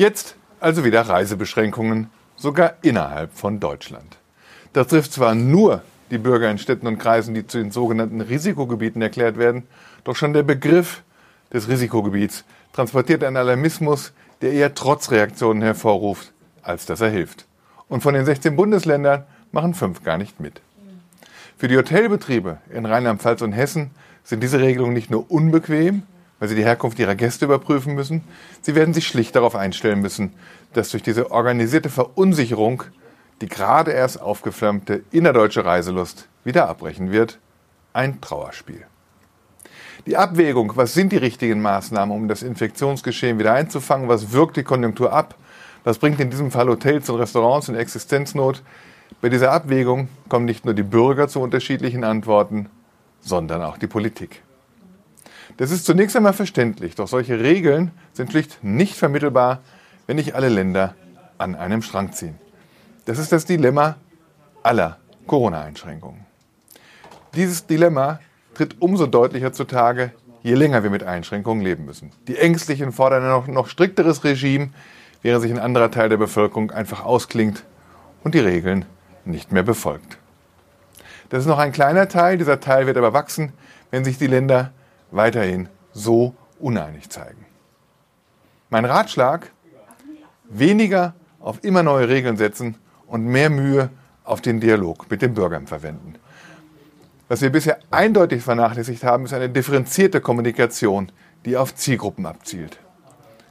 Jetzt also wieder Reisebeschränkungen, sogar innerhalb von Deutschland. Das trifft zwar nur die Bürger in Städten und Kreisen, die zu den sogenannten Risikogebieten erklärt werden, doch schon der Begriff des Risikogebiets transportiert einen Alarmismus, der eher Trotzreaktionen hervorruft, als dass er hilft. Und von den 16 Bundesländern machen fünf gar nicht mit. Für die Hotelbetriebe in Rheinland-Pfalz und Hessen sind diese Regelungen nicht nur unbequem, weil sie die Herkunft ihrer Gäste überprüfen müssen, sie werden sich schlicht darauf einstellen müssen, dass durch diese organisierte Verunsicherung die gerade erst aufgeflammte innerdeutsche Reiselust wieder abbrechen wird. Ein Trauerspiel. Die Abwägung, was sind die richtigen Maßnahmen, um das Infektionsgeschehen wieder einzufangen, was wirkt die Konjunktur ab, was bringt in diesem Fall Hotels und Restaurants in Existenznot, bei dieser Abwägung kommen nicht nur die Bürger zu unterschiedlichen Antworten, sondern auch die Politik. Das ist zunächst einmal verständlich, doch solche Regeln sind schlicht nicht vermittelbar, wenn nicht alle Länder an einem Strang ziehen. Das ist das Dilemma aller Corona-Einschränkungen. Dieses Dilemma tritt umso deutlicher zutage, je länger wir mit Einschränkungen leben müssen. Die Ängstlichen fordern ein noch, noch strikteres Regime, während sich ein anderer Teil der Bevölkerung einfach ausklingt und die Regeln nicht mehr befolgt. Das ist noch ein kleiner Teil, dieser Teil wird aber wachsen, wenn sich die Länder weiterhin so uneinig zeigen. Mein Ratschlag, weniger auf immer neue Regeln setzen und mehr Mühe auf den Dialog mit den Bürgern verwenden. Was wir bisher eindeutig vernachlässigt haben, ist eine differenzierte Kommunikation, die auf Zielgruppen abzielt.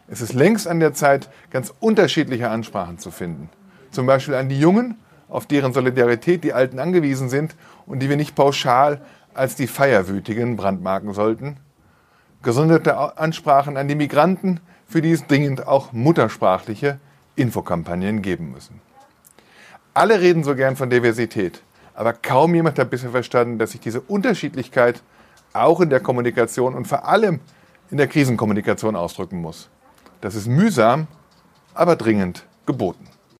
Es ist längst an der Zeit, ganz unterschiedliche Ansprachen zu finden. Zum Beispiel an die Jungen, auf deren Solidarität die Alten angewiesen sind und die wir nicht pauschal als die Feierwütigen brandmarken sollten. Gesonderte Ansprachen an die Migranten, für die es dringend auch muttersprachliche Infokampagnen geben müssen. Alle reden so gern von Diversität, aber kaum jemand hat bisher verstanden, dass sich diese Unterschiedlichkeit auch in der Kommunikation und vor allem in der Krisenkommunikation ausdrücken muss. Das ist mühsam, aber dringend geboten.